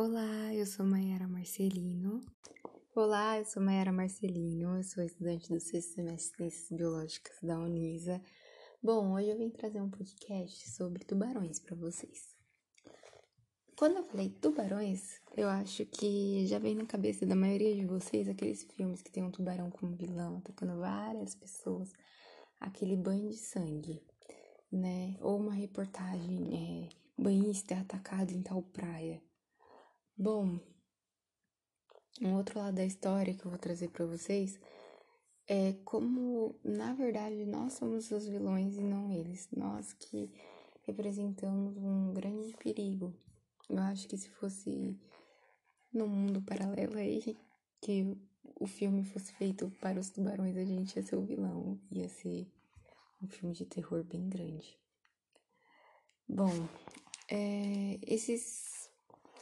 Olá, eu sou Mayara Marcelino. Olá, eu sou Mayara Marcelino, eu sou estudante do sexto semestre de Ciências Biológicas da Unisa. Bom, hoje eu vim trazer um podcast sobre tubarões para vocês. Quando eu falei tubarões, eu acho que já vem na cabeça da maioria de vocês aqueles filmes que tem um tubarão como vilão atacando várias pessoas, aquele banho de sangue, né? Ou uma reportagem, é, banhista é atacado em tal praia. Bom, um outro lado da história que eu vou trazer para vocês é como, na verdade, nós somos os vilões e não eles. Nós que representamos um grande perigo. Eu acho que se fosse no mundo paralelo aí, que o filme fosse feito para os tubarões, a gente ia ser o vilão. Ia ser um filme de terror bem grande. Bom, é, esses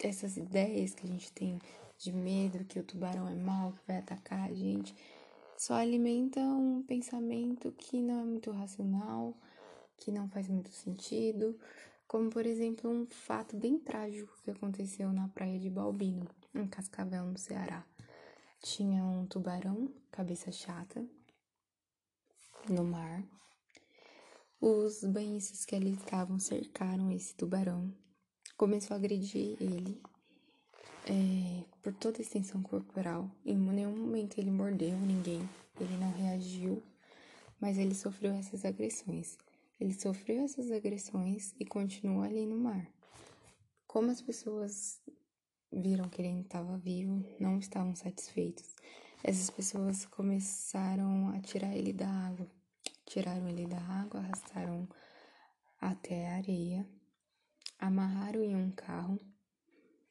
essas ideias que a gente tem de medo que o tubarão é mau, que vai atacar a gente, só alimenta um pensamento que não é muito racional, que não faz muito sentido, como por exemplo um fato bem trágico que aconteceu na praia de Balbino, em Cascavel, no Ceará. Tinha um tubarão, cabeça chata, no mar. Os banhistas que ali estavam cercaram esse tubarão começou a agredir ele é, por toda a extensão corporal. Em nenhum momento ele mordeu ninguém, ele não reagiu, mas ele sofreu essas agressões. Ele sofreu essas agressões e continuou ali no mar. Como as pessoas viram que ele estava vivo, não estavam satisfeitos. Essas pessoas começaram a tirar ele da água. Tiraram ele da água, arrastaram até a areia amarraram em um carro,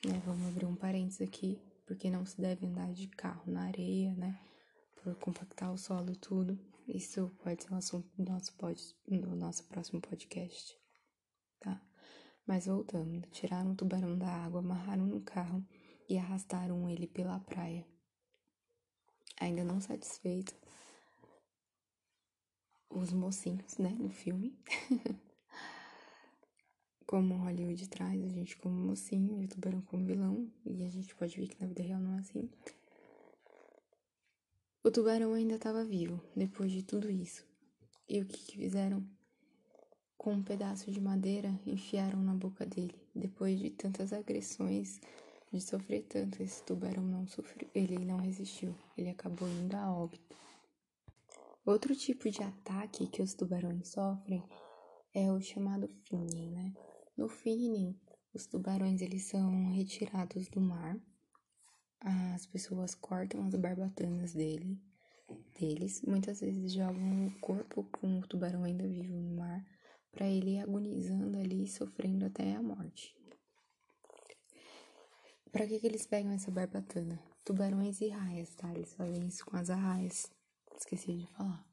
né? Vamos abrir um parênteses aqui, porque não se deve andar de carro na areia, né? Por compactar o solo e tudo. Isso pode ser um assunto do nosso, pod, do nosso próximo podcast, tá? Mas voltando, tiraram o tubarão da água, amarraram no carro e arrastaram ele pela praia. Ainda não satisfeito, os mocinhos, né, no filme, como Hollywood traz a gente como mocinho o tubarão como vilão, e a gente pode ver que na vida real não é assim. O tubarão ainda estava vivo depois de tudo isso. E o que, que fizeram? Com um pedaço de madeira, enfiaram na boca dele. Depois de tantas agressões, de sofrer tanto, esse tubarão não sofreu, ele não resistiu, ele acabou indo a óbito. Outro tipo de ataque que os tubarões sofrem é o chamado finning, né? No finning, os tubarões eles são retirados do mar. As pessoas cortam as barbatanas dele, deles. Muitas vezes jogam o corpo com o tubarão ainda vivo no mar para ele agonizando ali, sofrendo até a morte. Para que, que eles pegam essa barbatana? Tubarões e raias, tá? Eles fazem isso com as arraias. Esqueci de falar.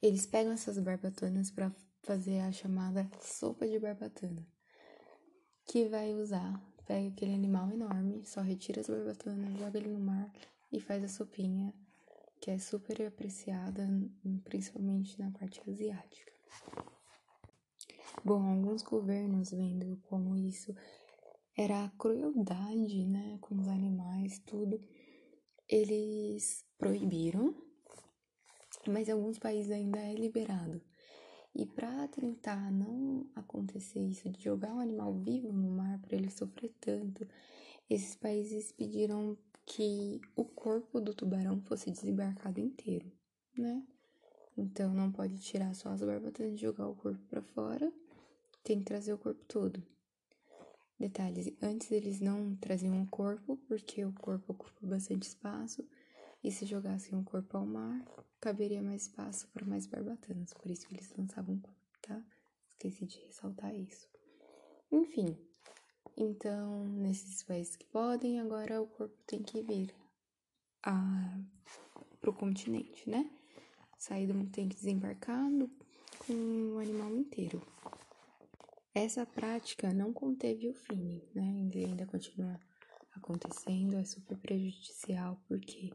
Eles pegam essas barbatanas para fazer a chamada sopa de barbatana, que vai usar, pega aquele animal enorme, só retira as barbatanas, joga ele no mar e faz a sopinha, que é super apreciada, principalmente na parte asiática. Bom, alguns governos vendo como isso era a crueldade, né, com os animais, tudo, eles proibiram, mas em alguns países ainda é liberado. E para tentar não acontecer isso de jogar um animal vivo no mar para ele sofrer tanto, esses países pediram que o corpo do tubarão fosse desembarcado inteiro, né? Então não pode tirar só as barbatanas e jogar o corpo para fora, tem que trazer o corpo todo. Detalhes, antes eles não traziam o corpo porque o corpo ocupa bastante espaço e se jogassem o corpo ao mar, caberia mais espaço para mais barbatanas, por isso que eles lançavam corpo, tá? Esqueci de ressaltar isso. Enfim, então, nesses países que podem, agora o corpo tem que vir a, pro continente, né? Sair do tem que desembarcar com o animal inteiro. Essa prática não conteve o fim, né? Ainda continua acontecendo, é super prejudicial, porque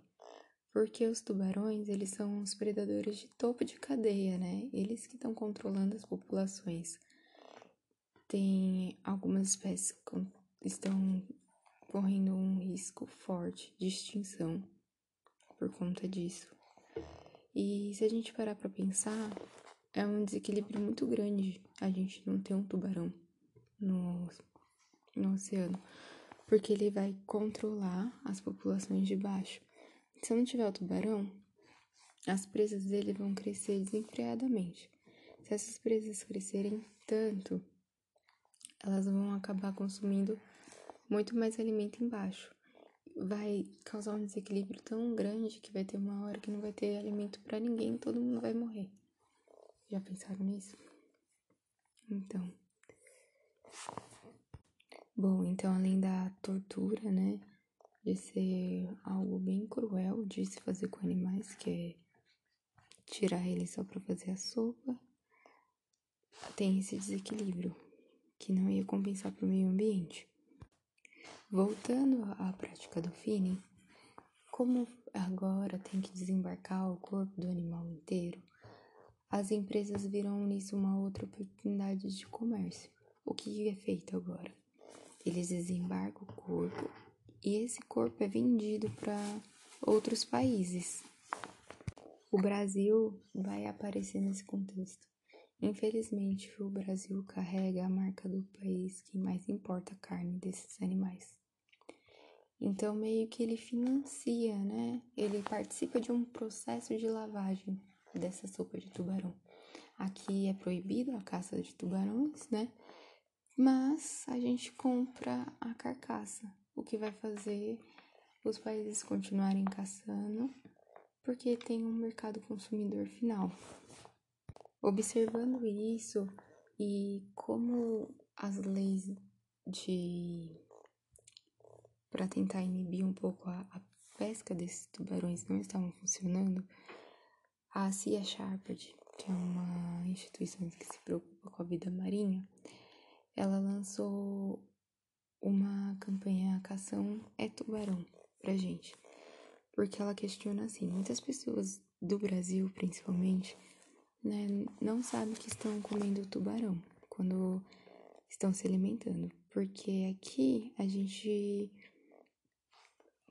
porque os tubarões, eles são os predadores de topo de cadeia, né? Eles que estão controlando as populações. Tem algumas espécies estão correndo um risco forte de extinção por conta disso. E se a gente parar para pensar, é um desequilíbrio muito grande a gente não ter um tubarão no, no oceano, porque ele vai controlar as populações de baixo. Se não tiver o tubarão, as presas dele vão crescer desenfreadamente. Se essas presas crescerem tanto, elas vão acabar consumindo muito mais alimento embaixo. Vai causar um desequilíbrio tão grande que vai ter uma hora que não vai ter alimento para ninguém, todo mundo vai morrer. Já pensaram nisso? Então. Bom, então além da tortura, né, de ser algo bem cruel de se fazer com animais, que é tirar eles só para fazer a sopa, tem esse desequilíbrio que não ia compensar para o meio ambiente. Voltando à prática do finning, como agora tem que desembarcar o corpo do animal inteiro, as empresas viram nisso uma outra oportunidade de comércio. O que é feito agora? Eles desembarcam o corpo e esse corpo é vendido para outros países. O Brasil vai aparecer nesse contexto. Infelizmente, o Brasil carrega a marca do país que mais importa carne desses animais. Então, meio que ele financia, né? Ele participa de um processo de lavagem dessa sopa de tubarão. Aqui é proibido a caça de tubarões, né? Mas a gente compra a carcaça, o que vai fazer os países continuarem caçando, porque tem um mercado consumidor final. Observando isso e como as leis de para tentar inibir um pouco a, a, pesca desses tubarões não estavam funcionando, a Sea Sharped, que é uma instituição que se preocupa com a vida marinha, ela lançou uma campanha Cação é Tubarão pra gente. Porque ela questiona assim, muitas pessoas do Brasil, principalmente, né, não sabem que estão comendo tubarão quando estão se alimentando. Porque aqui a gente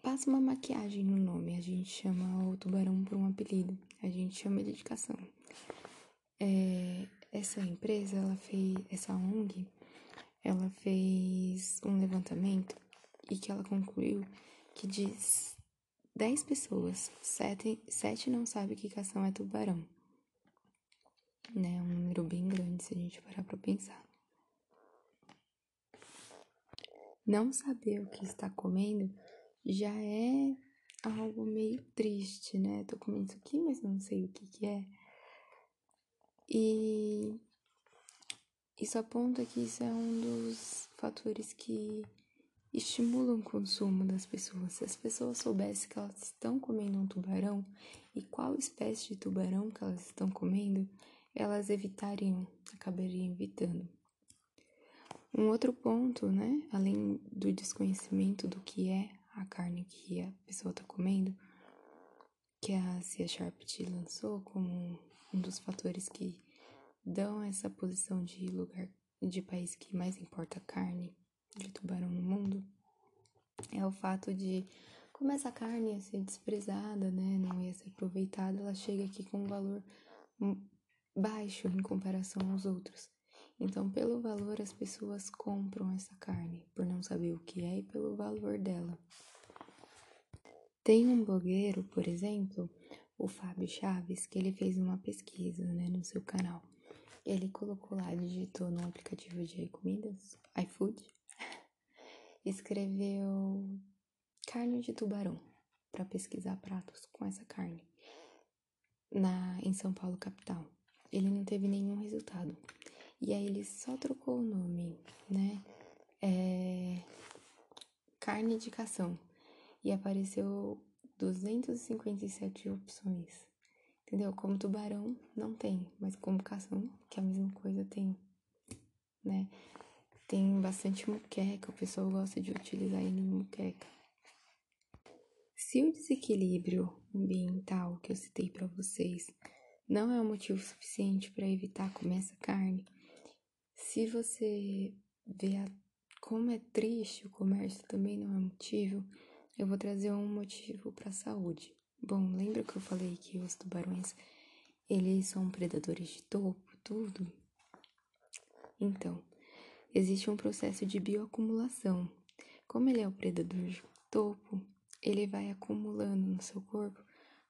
passa uma maquiagem no nome. A gente chama o tubarão por um apelido. A gente chama ele de cação. É, essa empresa, ela fez, essa ONG, ela fez um levantamento e que ela concluiu que de 10 pessoas, 7, sete não sabem que cação é tubarão. Né? Um número bem grande se a gente parar pra pensar. Não saber o que está comendo já é algo meio triste, né? Tô comendo isso aqui, mas não sei o que que é. E isso aponta que isso é um dos fatores que estimulam o consumo das pessoas. Se as pessoas soubessem que elas estão comendo um tubarão e qual espécie de tubarão que elas estão comendo, elas evitariam, acabariam evitando. Um outro ponto, né, além do desconhecimento do que é a carne que a pessoa está comendo, que a Cia Sharp lançou como um dos fatores que dão essa posição de lugar de país que mais importa carne de tubarão no mundo, é o fato de como essa carne ia ser desprezada, né, não ia ser aproveitada, ela chega aqui com um valor baixo em comparação aos outros. Então, pelo valor, as pessoas compram essa carne, por não saber o que é e pelo valor dela. Tem um blogueiro, por exemplo, o Fábio Chaves, que ele fez uma pesquisa né, no seu canal. Ele colocou lá, digitou no aplicativo de comidas, iFood, escreveu carne de tubarão para pesquisar pratos com essa carne na em São Paulo capital. Ele não teve nenhum resultado. E aí ele só trocou o nome, né? É... Carne de cação. E apareceu 257 opções. Entendeu? Como tubarão não tem, mas como cação, que é a mesma coisa, tem, né? Tem bastante muqueca, o pessoal gosta de utilizar ele em muqueca. Se o desequilíbrio ambiental que eu citei para vocês não é um motivo suficiente para evitar comer essa carne, se você vê a como é triste, o comércio também não é motivo, eu vou trazer um motivo para a saúde. Bom, lembra que eu falei que os tubarões, eles são predadores de topo, tudo? Então, existe um processo de bioacumulação. Como ele é o predador de topo, ele vai acumulando no seu corpo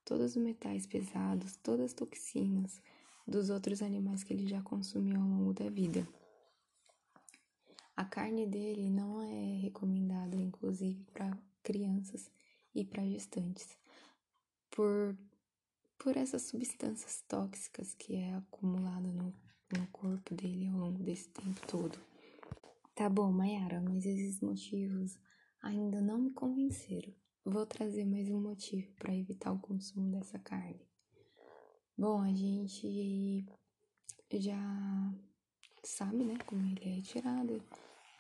todos os metais pesados, todas as toxinas dos outros animais que ele já consumiu ao longo da vida. A carne dele não é recomendada, inclusive, para crianças e para gestantes, por, por essas substâncias tóxicas que é acumulada no, no corpo dele ao longo desse tempo todo. Tá bom, Mayara, mas esses motivos ainda não me convenceram. Vou trazer mais um motivo para evitar o consumo dessa carne. Bom, a gente já sabe, né, como ele é retirado,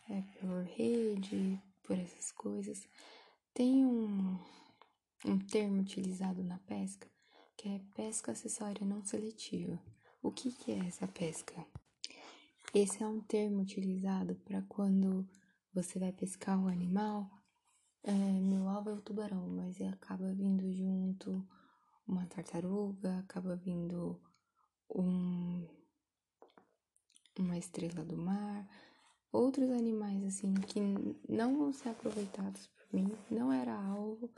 é por rede, por essas coisas. Tem um, um termo utilizado na pesca que é pesca acessória não seletiva. O que, que é essa pesca? Esse é um termo utilizado para quando você vai pescar o animal. É, meu alvo é o tubarão, mas acaba vindo junto uma tartaruga, acaba vindo um, uma estrela do mar, outros animais assim que não vão ser aproveitados por mim, não era alvo,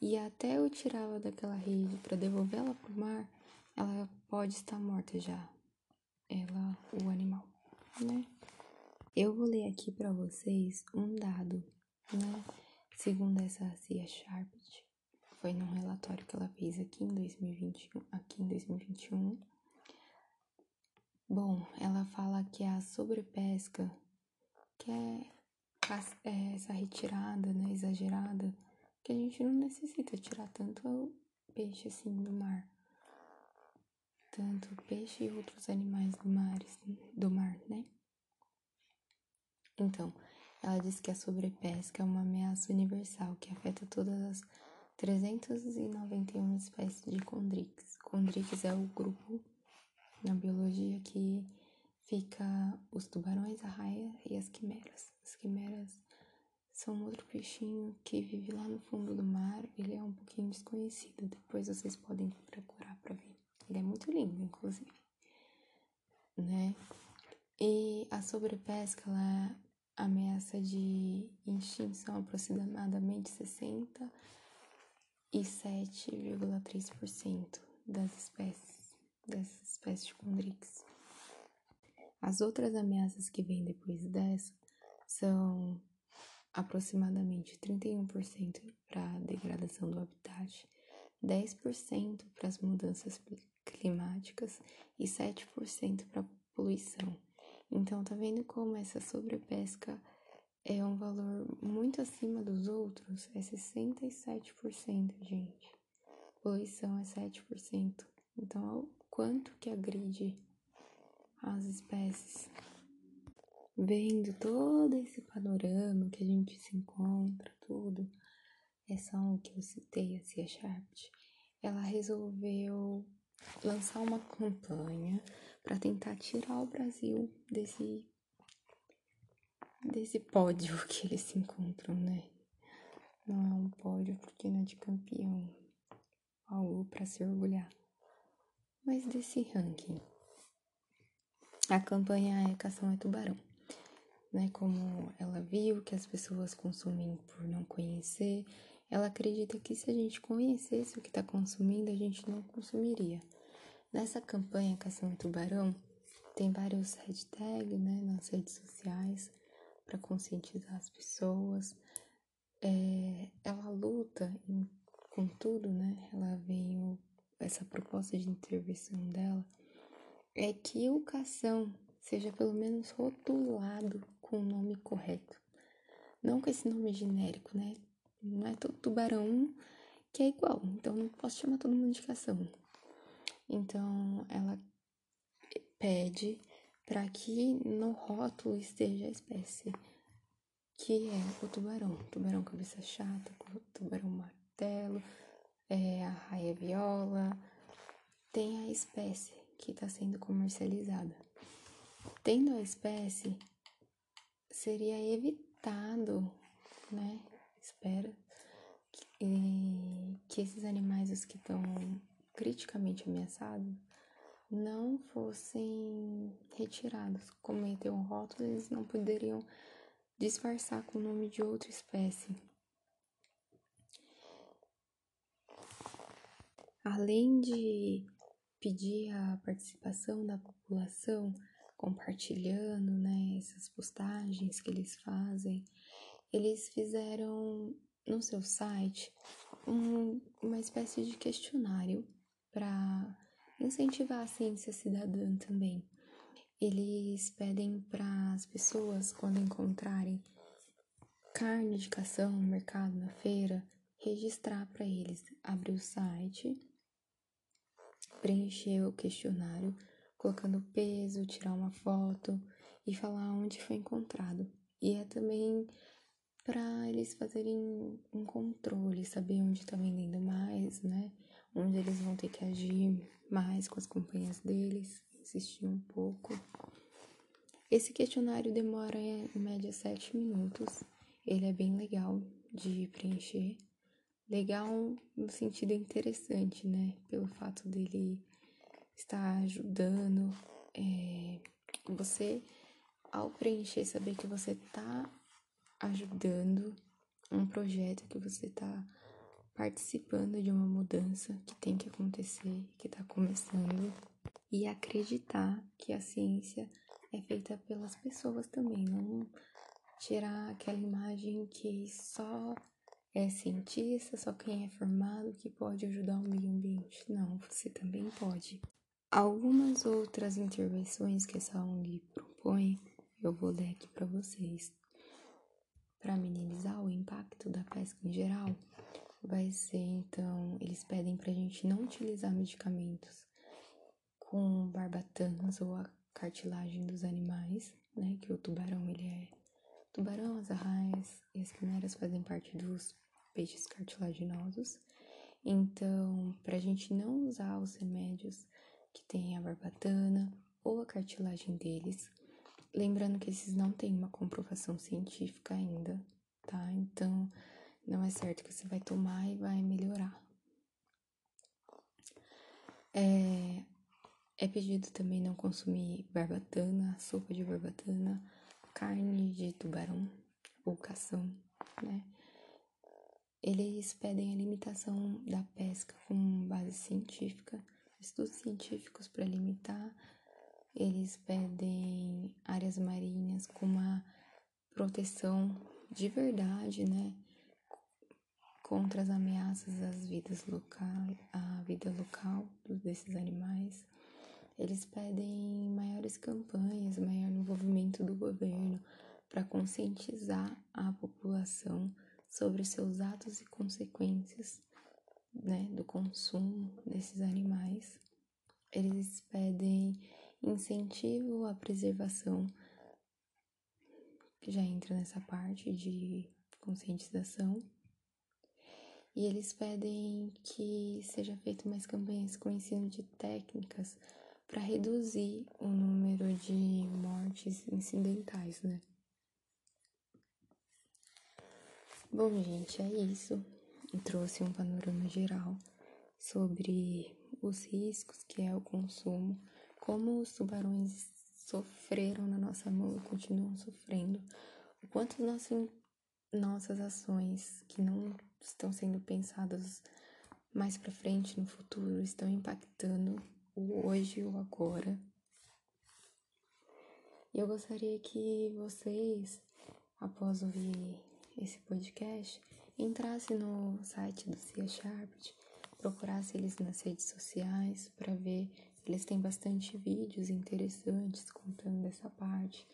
e até eu tirava daquela rede para devolvê-la para o mar, ela pode estar morta já. Ela, o animal, né? Eu vou ler aqui para vocês um dado, né? Segundo essa Cia Sharpet, foi num relatório que ela fez aqui em 2021, aqui em 2021. Bom, ela fala que a sobrepesca que é, é essa retirada, né, exagerada, que a gente não necessita tirar tanto peixe assim do mar. Tanto peixe e outros animais do mar, do mar, né? Então, ela diz que a sobrepesca é uma ameaça universal que afeta todas as 391 espécies de condrix. Condrix é o grupo na biologia que fica os tubarões, a raia e as quimeras. As quimeras são outro peixinho que vive lá no fundo do mar. Ele é um pouquinho desconhecido. Depois vocês podem procurar para ver. Ele é muito lindo, inclusive, né? E a sobrepesca ela ameaça de extinção aproximadamente 67,3% das espécies dessas espécies de condrix. As outras ameaças que vêm depois dessa são aproximadamente 31% para a degradação do habitat, 10% para as mudanças climáticas e 7% para a poluição. Então, tá vendo como essa sobrepesca é um valor muito acima dos outros? É 67%, gente. Poluição é 7%. Então, quanto que agride as espécies. Vendo todo esse panorama que a gente se encontra, tudo, essa um que eu citei, a Cia Sharpt, ela resolveu lançar uma campanha para tentar tirar o Brasil desse desse pódio que eles se encontram, né? Não é um pódio porque não é de campeão, algo para se orgulhar, mas desse ranking. A campanha é Cação é Tubarão, né? Como ela viu que as pessoas consumem por não conhecer, ela acredita que se a gente conhecesse o que está consumindo, a gente não consumiria. Nessa campanha Cação Tubarão, tem vários hashtags, né, nas redes sociais para conscientizar as pessoas. É, ela luta em, com tudo, né? Ela vem essa proposta de intervenção dela é que educação seja pelo menos rotulado com o nome correto. Não com esse nome genérico, né? Não é todo tubarão que é igual, então não posso chamar todo mundo de cação. Então ela pede para que no rótulo esteja a espécie, que é o tubarão, tubarão cabeça chata, tubarão martelo, é, a raia viola, tem a espécie que está sendo comercializada. Tendo a espécie, seria evitado, né? Espero que, que esses animais, os que estão criticamente ameaçados, não fossem retirados. Como tem um rótulo, eles não poderiam disfarçar com o nome de outra espécie. Além de pedir a participação da população, compartilhando né, essas postagens que eles fazem, eles fizeram no seu site um, uma espécie de questionário para incentivar a ciência cidadã também. Eles pedem para as pessoas, quando encontrarem carne de cação no mercado, na feira, registrar para eles, abrir o site, preencher o questionário, colocando peso, tirar uma foto e falar onde foi encontrado. E é também para eles fazerem um controle, saber onde está vendendo mais, né? Onde eles vão ter que agir mais com as companhias deles, insistir um pouco. Esse questionário demora em média sete minutos. Ele é bem legal de preencher. Legal no sentido interessante, né? Pelo fato dele estar ajudando. É, você, ao preencher, saber que você tá ajudando um projeto, que você tá participando de uma mudança que tem que acontecer, que está começando, e acreditar que a ciência é feita pelas pessoas também, não tirar aquela imagem que só é cientista, só quem é formado que pode ajudar o meio ambiente. Não, você também pode. Algumas outras intervenções que essa ONG propõe, eu vou ler aqui para vocês. Para minimizar o impacto da pesca em geral, vai ser então, eles pedem para a gente não utilizar medicamentos com barbatanas ou a cartilagem dos animais, né? Que o tubarão ele é tubarão, as arraias e as quimeras fazem parte dos peixes cartilaginosos. Então, para a gente não usar os remédios que tem a barbatana ou a cartilagem deles, lembrando que esses não têm uma comprovação científica ainda, tá? Então, não é certo que você vai tomar e vai melhorar. É, é pedido também não consumir barbatana, sopa de barbatana, carne de tubarão ou cação, né? Eles pedem a limitação da pesca com base científica, estudos científicos para limitar. Eles pedem áreas marinhas com uma proteção de verdade, né? contra as ameaças às vidas locais, à vida local desses animais. Eles pedem maiores campanhas, maior envolvimento do governo para conscientizar a população sobre seus atos e consequências né, do consumo desses animais. Eles pedem incentivo à preservação, que já entra nessa parte de conscientização e eles pedem que seja feita mais campanhas com ensino de técnicas para reduzir o número de mortes incidentais, né? Bom, gente, é isso. Trouxe um panorama geral sobre os riscos que é o consumo, como os tubarões sofreram na nossa mão e continuam sofrendo, o quanto nosso, nossas ações que não estão sendo pensadas mais para frente no futuro, estão impactando o hoje e o agora. E eu gostaria que vocês, após ouvir esse podcast, entrassem no site do Cia Sharped, procurassem eles nas redes sociais para ver. Eles têm bastante vídeos interessantes contando dessa parte.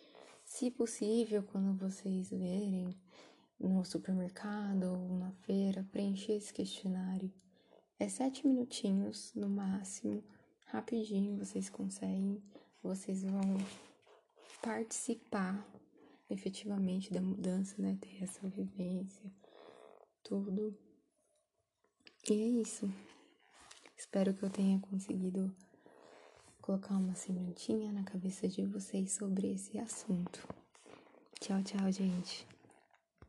Se possível, quando vocês verem no supermercado ou na feira, preencher esse questionário. É sete minutinhos no máximo, rapidinho vocês conseguem, vocês vão participar efetivamente da mudança, né? Ter essa vivência, tudo. E é isso. Espero que eu tenha conseguido colocar uma sementinha na cabeça de vocês sobre esse assunto. Tchau, tchau, gente.